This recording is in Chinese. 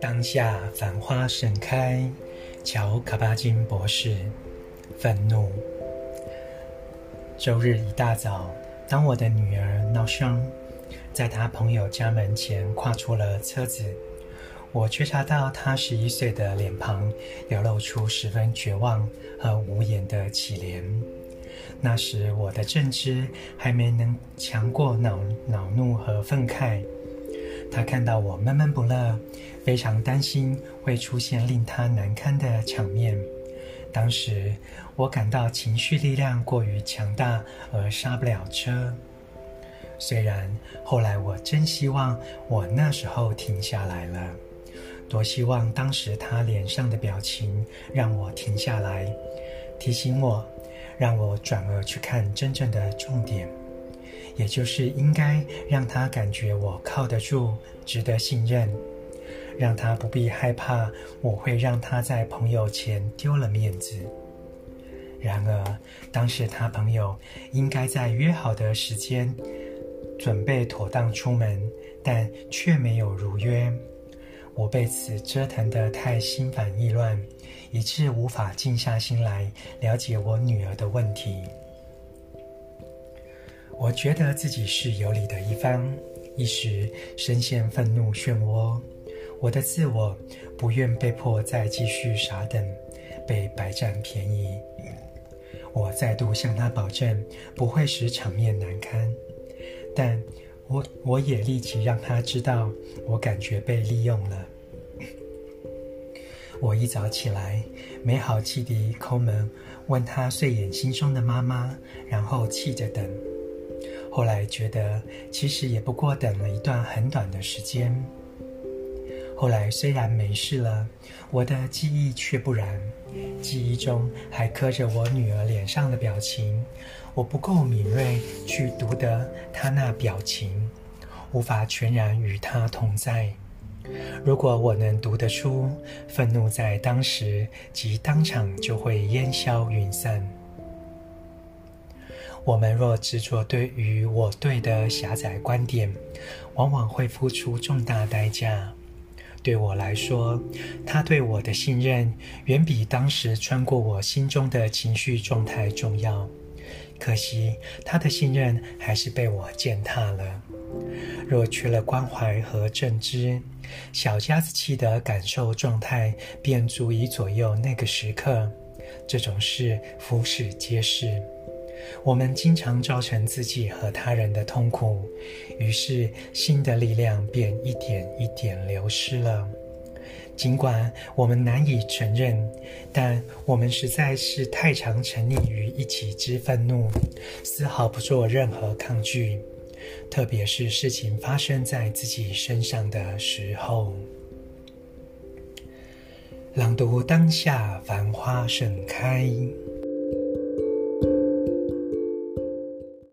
当下繁花盛开，乔卡巴金博士。愤怒。周日一大早，当我的女儿闹伤在她朋友家门前跨出了车子，我觉察到她十一岁的脸庞流露出十分绝望和无言的凄怜。那时我的正知还没能强过恼恼怒和愤慨。他看到我闷闷不乐，非常担心会出现令他难堪的场面。当时我感到情绪力量过于强大而刹不了车。虽然后来我真希望我那时候停下来了，多希望当时他脸上的表情让我停下来，提醒我，让我转而去看真正的重点，也就是应该让他感觉我靠得住，值得信任。让他不必害怕，我会让他在朋友前丢了面子。然而，当时他朋友应该在约好的时间准备妥当出门，但却没有如约。我被此折腾得太心烦意乱，以致无法静下心来了解我女儿的问题。我觉得自己是有理的一方，一时深陷愤怒漩涡。我的自我不愿被迫再继续傻等，被白占便宜。我再度向他保证不会使场面难堪，但我我也立即让他知道我感觉被利用了。我一早起来，没好气地抠门，问他睡眼惺忪的妈妈，然后气着等。后来觉得其实也不过等了一段很短的时间。后来虽然没事了，我的记忆却不然，记忆中还刻着我女儿脸上的表情。我不够敏锐去读得她那表情，无法全然与她同在。如果我能读得出，愤怒在当时即当场就会烟消云散。我们若执着对于我对的狭窄观点，往往会付出重大代价。对我来说，他对我的信任远比当时穿过我心中的情绪状态重要。可惜，他的信任还是被我践踏了。若缺了关怀和正知，小家子气的感受状态便足以左右那个时刻。这种事，俯拾皆是。我们经常造成自己和他人的痛苦，于是心的力量便一点一点流失了。尽管我们难以承认，但我们实在是太常沉溺于一己之愤怒，丝毫不做任何抗拒，特别是事情发生在自己身上的时候。朗读当下，繁花盛开。